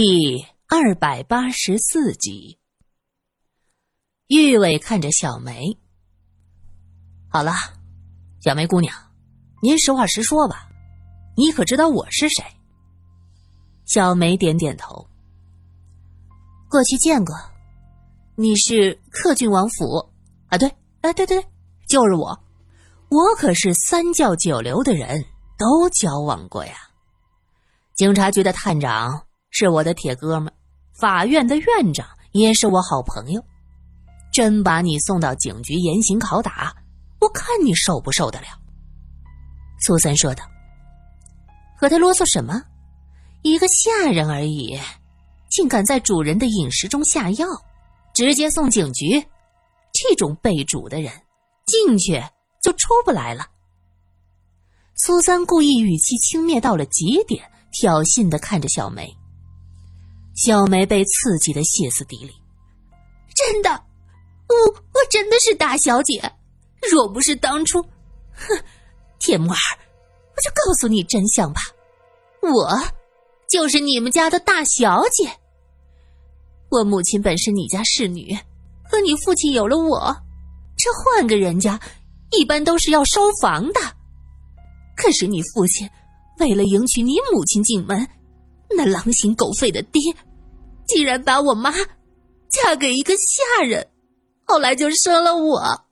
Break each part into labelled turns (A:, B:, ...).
A: 第二百八十四集，玉伟看着小梅。好了，小梅姑娘，您实话实说吧，你可知道我是谁？小梅点点头。过去见过，你是克郡王府啊？对，哎，对对对，就是我，我可是三教九流的人都交往过呀。警察局的探长。是我的铁哥们，法院的院长也是我好朋友。真把你送到警局严刑拷打，我看你受不受得了？苏三说道。和他啰嗦什么？一个下人而已，竟敢在主人的饮食中下药，直接送警局？这种被主的人，进去就出不来了。苏三故意语气轻蔑到了极点，挑衅的看着小梅。小梅被刺激的歇斯底里，
B: 真的，我我真的是大小姐，若不是当初，
A: 哼，铁木儿，我就告诉你真相吧，我就是你们家的大小姐。我母亲本是你家侍女，和你父亲有了我，这换个人家，一般都是要收房的。可是你父亲为了迎娶你母亲进门，那狼心狗肺的爹。竟然把我妈嫁给一个下人，后来就生了我。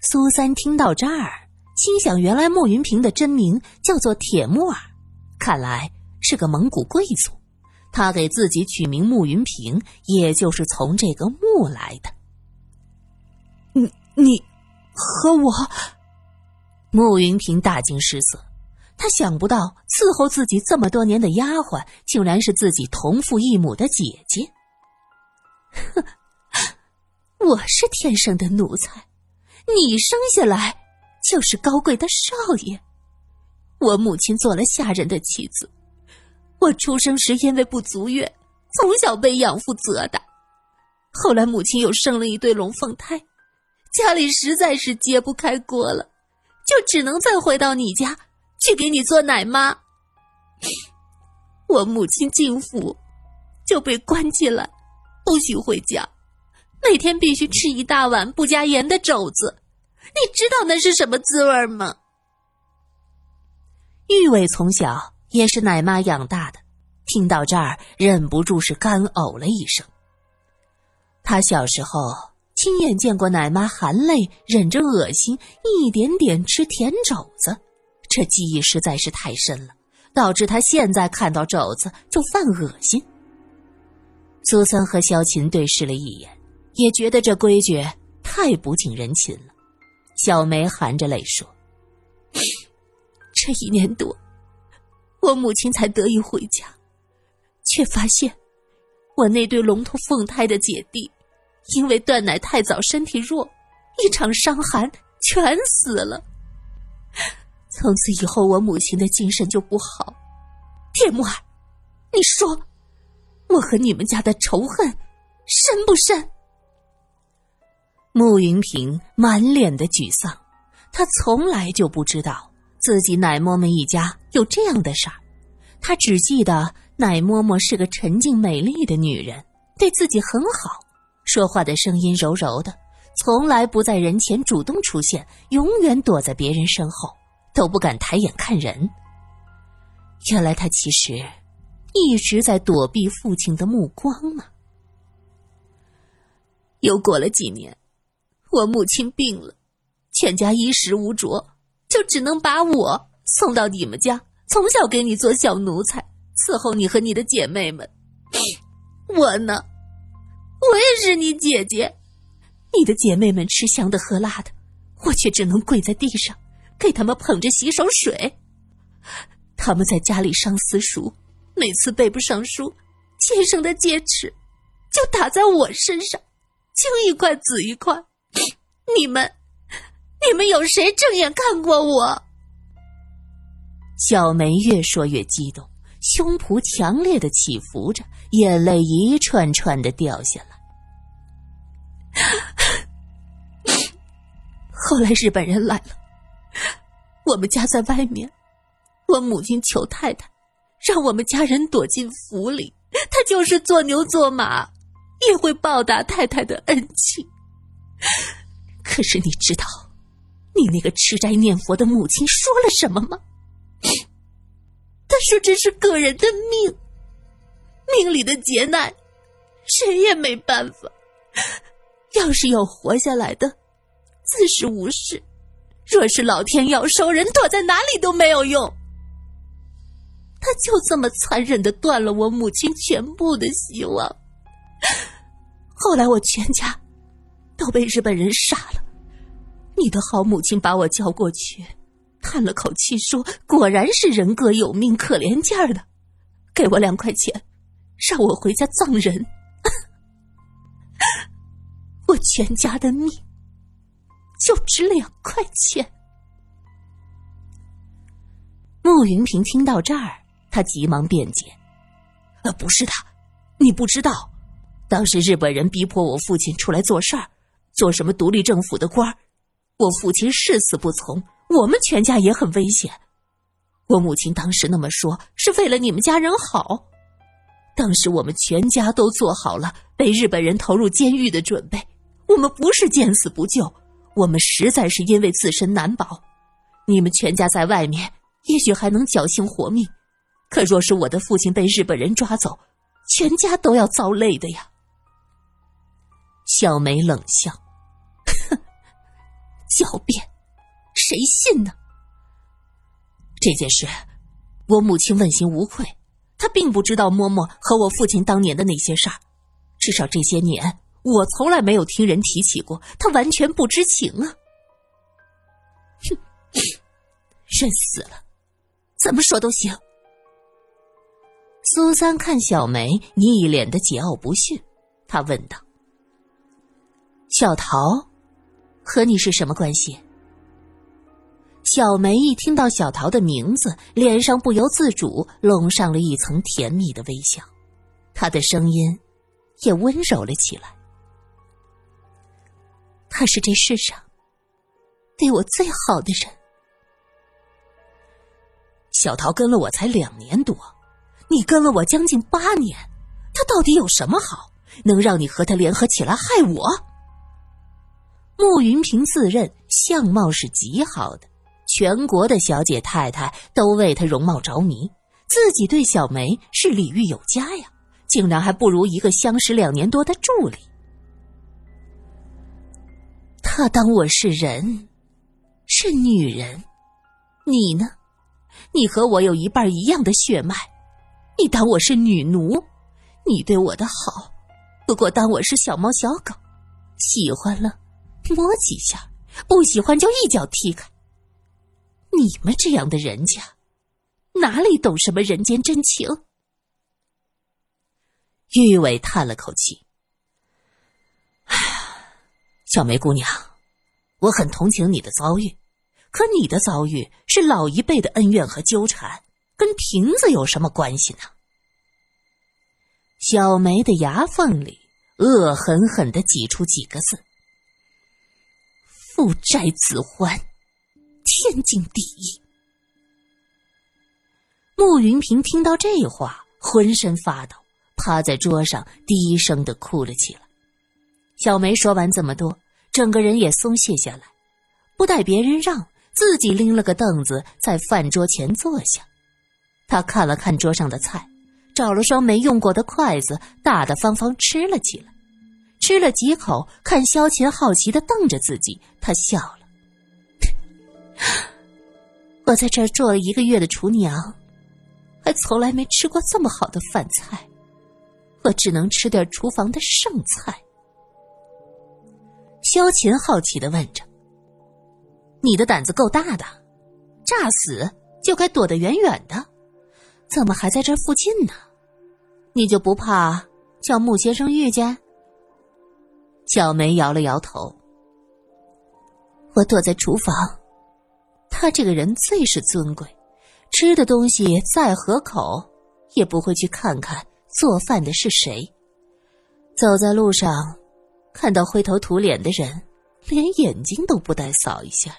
A: 苏三听到这儿，心想：原来穆云平的真名叫做铁木儿，看来是个蒙古贵族。他给自己取名穆云平，也就是从这个“穆”来的。你你和我？穆云平大惊失色。他想不到伺候自己这么多年的丫鬟，竟然是自己同父异母的姐姐。哼，我是天生的奴才，你生下来就是高贵的少爷。我母亲做了下人的妻子，我出生时因为不足月，从小被养父责打。后来母亲又生了一对龙凤胎，家里实在是揭不开锅了，就只能再回到你家。去给你做奶妈。我母亲进府，就被关进来，不许回家，每天必须吃一大碗不加盐的肘子。你知道那是什么滋味吗？玉伟从小也是奶妈养大的，听到这儿忍不住是干呕了一声。他小时候亲眼见过奶妈含泪忍着恶心，一点点吃甜肘子。这记忆实在是太深了，导致他现在看到肘子就犯恶心。苏三和萧琴对视了一眼，也觉得这规矩太不近人情了。小梅含着泪说：“这一年多，我母亲才得以回家，却发现我那对龙头凤胎的姐弟，因为断奶太早，身体弱，一场伤寒全死了。”从此以后，我母亲的精神就不好。铁木儿，你说，我和你们家的仇恨深不深？穆云平满脸的沮丧，他从来就不知道自己奶嬷嬷一家有这样的事儿，他只记得奶嬷嬷是个沉静美丽的女人，对自己很好，说话的声音柔柔的，从来不在人前主动出现，永远躲在别人身后。都不敢抬眼看人。原来他其实一直在躲避父亲的目光啊！又过了几年，我母亲病了，全家衣食无着，就只能把我送到你们家，从小给你做小奴才，伺候你和你的姐妹们。我呢，我也是你姐姐，你的姐妹们吃香的喝辣的，我却只能跪在地上。给他们捧着洗手水，他们在家里上私塾，每次背不上书，先生的戒尺就打在我身上，青一块紫一块。你们，你们有谁正眼看过我？小梅越说越激动，胸脯强烈的起伏着，眼泪一串串的掉下来。后来日本人来了。我们家在外面，我母亲求太太，
B: 让我们家人躲进府里，她就是做牛做马，也会报答太太的恩情。可是你知道，你那个吃斋念佛的母亲说了什么吗？她说这是个人的命，命里的劫难，谁也没办法。要是有活下来的，自是无事；若是老天要收人，躲在哪里都没有用。他就这么残忍的断了我母亲全部的希望。后来我全家都被日本人杀了。你的好母亲把我叫过去，叹了口气说：“果然是人各有命，可怜劲儿的，给我两块钱，让我回家葬人。”我全家的命就值两块钱。
A: 穆云平听到这儿。他急忙辩解：“
B: 呃，不是的，你不知道，当时日本人逼迫我父亲出来做事儿，做什么独立政府的官儿我父亲誓死不从，我们全家也很危险。我母亲当时那么说，是为了你们家人好。当时我们全家都做好了被日本人投入监狱的准备，我们不是见死不救，我们实在是因为自身难保。你们全家在外面，也许还能侥幸活命。”可若是我的父亲被日本人抓走，全家都要遭累的呀。
A: 小梅冷笑：“
B: 哼，狡辩，谁信呢？这件事，我母亲问心无愧，她并不知道嬷嬷和我父亲当年的那些事儿，至少这些年我从来没有听人提起过，他完全不知情啊。哼，认死了，怎么说都行。”
A: 苏三看小梅一脸的桀骜不驯，他问道：“小桃，和你是什么关系？”小梅一听到小桃的名字，脸上不由自主笼上了一层甜蜜的微笑，她的声音也温柔了起来。
B: 他是这世上对我最好的人。
A: 小桃跟了我才两年多。你跟了我将近八年，他到底有什么好，能让你和他联合起来害我？穆云平自认相貌是极好的，全国的小姐太太都为他容貌着迷，自己对小梅是礼遇有加呀，竟然还不如一个相识两年多的助理。他当我是人，是女人，你呢？你和我有一半一样的血脉。你当我是女奴，你对我的好，不过当我是小猫小狗，喜欢了摸几下，不喜欢就一脚踢开。你们这样的人家，哪里懂什么人间真情？玉伟叹了口气：“，小梅姑娘，我很同情你的遭遇，可你的遭遇是老一辈的恩怨和纠缠。”跟瓶子有什么关系呢？小梅的牙缝里恶狠狠的挤出几个字：“父债子还，天经地义。”穆云平听到这话，浑身发抖，趴在桌上低声的哭了起来。小梅说完这么多，整个人也松懈下来，不待别人让，自己拎了个凳子在饭桌前坐下。他看了看桌上的菜，找了双没用过的筷子，大大方方吃了起来。吃了几口，看萧琴好奇的瞪着自己，他笑了：“ 我在这儿做了一个月的厨娘，还从来没吃过这么好的饭菜，我只能吃点厨房的剩菜。”萧琴好奇的问着：“你的胆子够大的，炸死就该躲得远远的。”怎么还在这附近呢？你就不怕叫穆先生遇见？小梅摇了摇头。我躲在厨房，他这个人最是尊贵，吃的东西再合口，也不会去看看做饭的是谁。走在路上，看到灰头土脸的人，连眼睛都不带扫一下。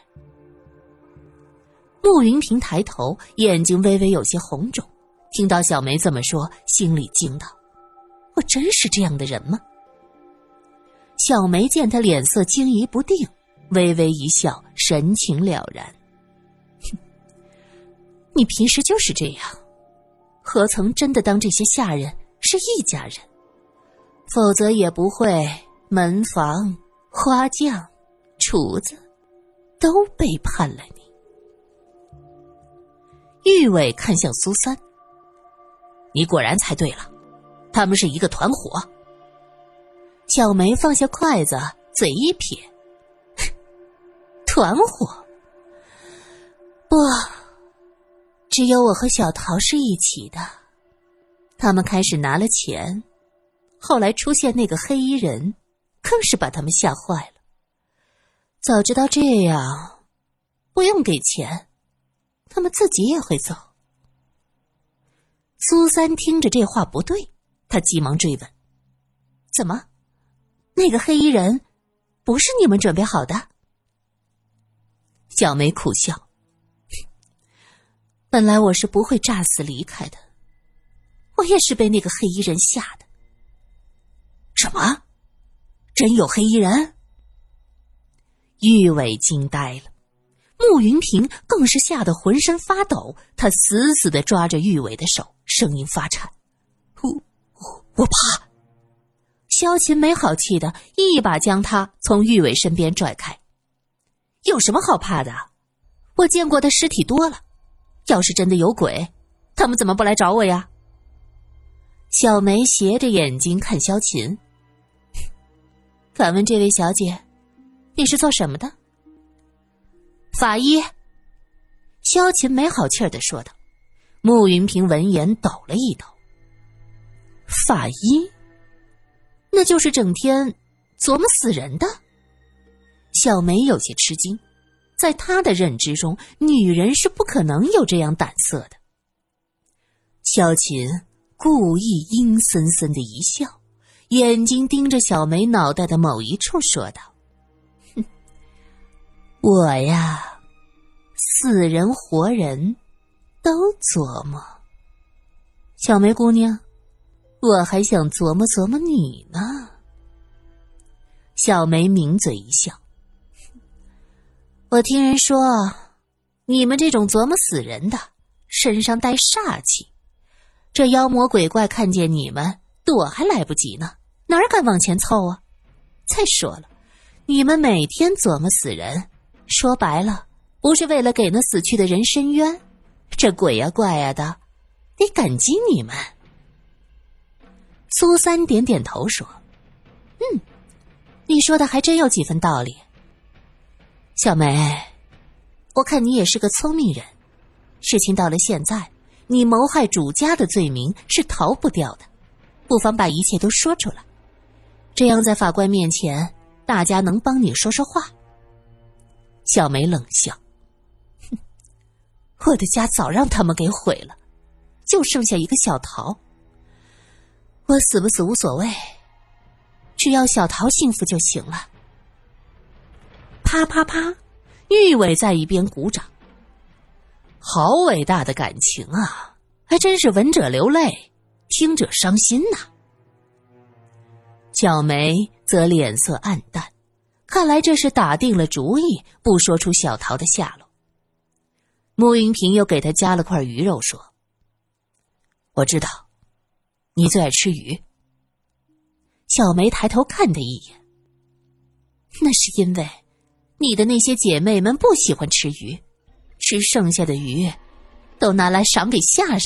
A: 穆云平抬头，眼睛微微有些红肿。听到小梅这么说，心里惊道：“我真是这样的人吗？”小梅见他脸色惊疑不定，微微一笑，神情了然：“哼你平时就是这样，何曾真的当这些下人是一家人？否则也不会门房、花匠、厨子都背叛了你。”玉伟看向苏三。你果然猜对了，他们是一个团伙。小梅放下筷子，嘴一撇：“ 团伙？不，只有我和小桃是一起的。他们开始拿了钱，后来出现那个黑衣人，更是把他们吓坏了。早知道这样，不用给钱，他们自己也会走。”苏三听着这话不对，他急忙追问：“怎么，那个黑衣人不是你们准备好的？”小梅苦笑：“本来我是不会诈死离开的，我也是被那个黑衣人吓的。”“什么？真有黑衣人？”玉伟惊呆了，穆云平更是吓得浑身发抖，他死死的抓着玉伟的手。声音发颤，我我我怕。萧琴没好气的一把将他从玉伟身边拽开。有什么好怕的？我见过的尸体多了，要是真的有鬼，他们怎么不来找我呀？小梅斜着眼睛看萧琴，敢问这位小姐，你是做什么的？法医。萧琴没好气儿的说道。穆云平闻言抖了一抖。法医，那就是整天琢磨死人的。小梅有些吃惊，在她的认知中，女人是不可能有这样胆色的。萧琴故意阴森森的一笑，眼睛盯着小梅脑袋的某一处，说道：“哼，我呀，死人活人。”都琢磨，小梅姑娘，我还想琢磨琢磨你呢。小梅抿嘴一笑，我听人说，你们这种琢磨死人的，身上带煞气，这妖魔鬼怪看见你们躲还来不及呢，哪敢往前凑啊？再说了，你们每天琢磨死人，说白了，不是为了给那死去的人伸冤？这鬼呀怪呀的，得感激你们。苏三点点头说：“嗯，你说的还真有几分道理。小梅，我看你也是个聪明人。事情到了现在，你谋害主家的罪名是逃不掉的，不妨把一切都说出来，这样在法官面前，大家能帮你说说话。”小梅冷笑。哼我的家早让他们给毁了，就剩下一个小桃。我死不死无所谓，只要小桃幸福就行了。啪啪啪，玉伟在一边鼓掌。好伟大的感情啊，还真是闻者流泪，听者伤心呐。小梅则脸色暗淡，看来这是打定了主意，不说出小桃的下落。穆云平又给他夹了块鱼肉，说：“我知道，你最爱吃鱼。”小梅抬头看他一眼，那是因为你的那些姐妹们不喜欢吃鱼，吃剩下的鱼都拿来赏给下人。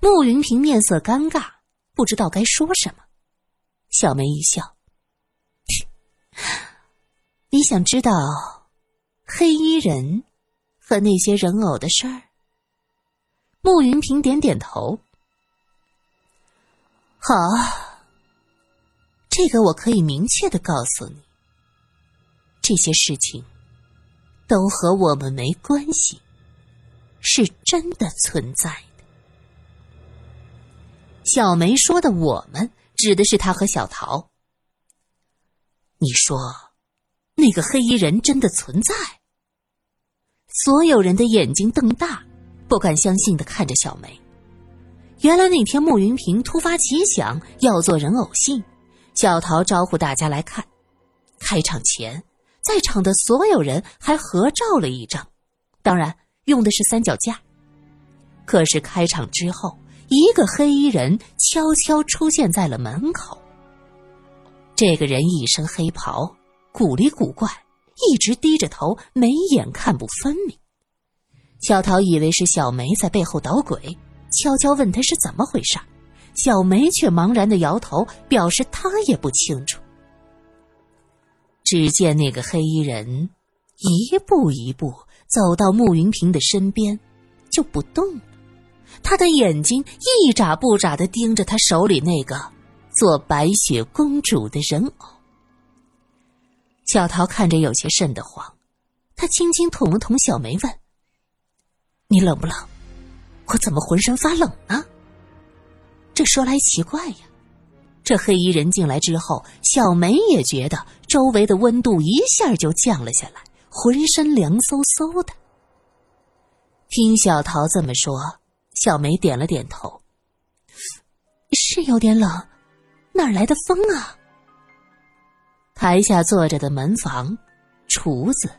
A: 穆云平面色尴尬，不知道该说什么。小梅一笑：“你想知道黑衣人？”和那些人偶的事儿，穆云平点点头。好，这个我可以明确的告诉你，这些事情都和我们没关系，是真的存在的。小梅说的“我们”指的是他和小桃。你说，那个黑衣人真的存在？所有人的眼睛瞪大，不敢相信的看着小梅。原来那天慕云平突发奇想要做人偶戏，小桃招呼大家来看。开场前，在场的所有人还合照了一张，当然用的是三脚架。可是开场之后，一个黑衣人悄悄出现在了门口。这个人一身黑袍，古里古怪，一直低着头，眉眼看不分明。小桃以为是小梅在背后捣鬼。悄悄问他是怎么回事，小梅却茫然的摇头，表示她也不清楚。只见那个黑衣人一步一步走到慕云平的身边，就不动。他的眼睛一眨不眨的盯着他手里那个做白雪公主的人偶。小桃看着有些瘆得慌，他轻轻捅了捅小梅，问：“你冷不冷？”我怎么浑身发冷呢？这说来奇怪呀，这黑衣人进来之后，小梅也觉得周围的温度一下就降了下来，浑身凉飕飕的。听小桃这么说，小梅点了点头，是有点冷，哪来的风啊？台下坐着的门房、厨子、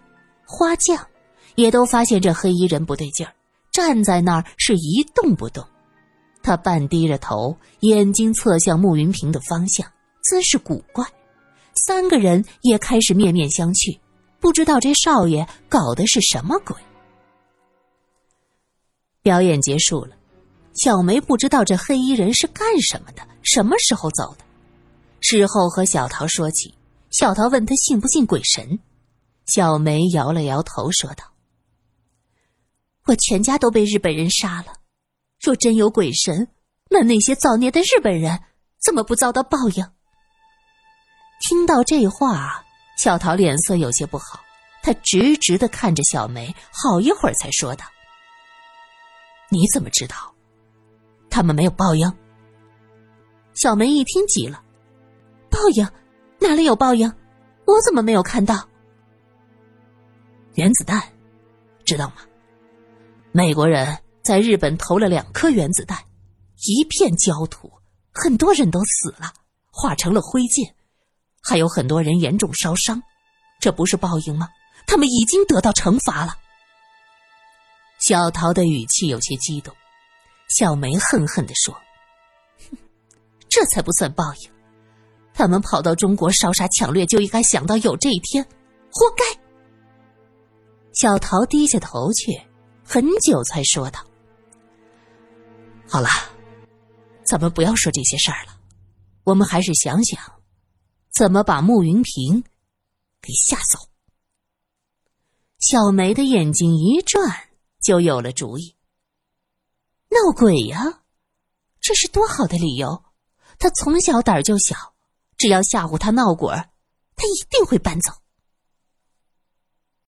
A: 花匠，也都发现这黑衣人不对劲儿。站在那儿是一动不动，他半低着头，眼睛侧向慕云平的方向，姿势古怪。三个人也开始面面相觑，不知道这少爷搞的是什么鬼。表演结束了，小梅不知道这黑衣人是干什么的，什么时候走的。事后和小桃说起，小桃问他信不信鬼神，小梅摇了摇头，说道。我全家都被日本人杀了，若真有鬼神，那那些造孽的日本人怎么不遭到报应？听到这话，小桃脸色有些不好，她直直的看着小梅，好一会儿才说道：“你怎么知道？他们没有报应？”小梅一听急了：“报应？哪里有报应？我怎么没有看到？原子弹，知道吗？”美国人在日本投了两颗原子弹，一片焦土，很多人都死了，化成了灰烬，还有很多人严重烧伤，这不是报应吗？他们已经得到惩罚了。小桃的语气有些激动，小梅恨恨的说：“哼这才不算报应，他们跑到中国烧杀抢掠，就应该想到有这一天，活该。”小桃低下头去。很久才说道：“好了，咱们不要说这些事儿了，我们还是想想，怎么把慕云平给吓走。”小梅的眼睛一转，就有了主意：“闹鬼呀，这是多好的理由！他从小胆儿就小，只要吓唬他闹鬼，他一定会搬走。”